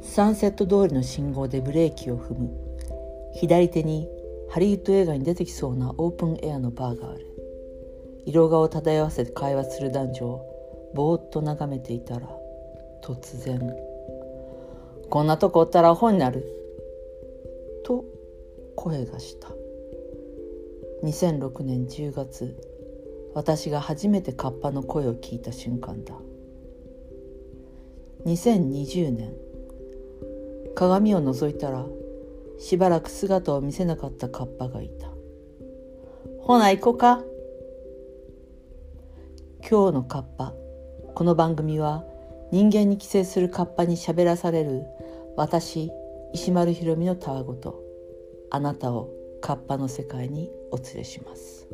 サンセット通りの信号でブレーキを踏む。左手にハリウッド映画に出てきそうなオープンエアのバーがある。色顔を漂わせて会話する男女をぼーっと眺めていたら突然「こんなとこおったらアホになる」と声がした。2006年10月私が初めてカッパの声を聞いた瞬間だ。2020年鏡を覗いたらしばらく姿を見せなかったカッパがいたほな行こか今日のカッパこの番組は人間に寄生するカッパに喋らされる私石丸ひろみのたわごとあなたをカッパの世界にお連れします。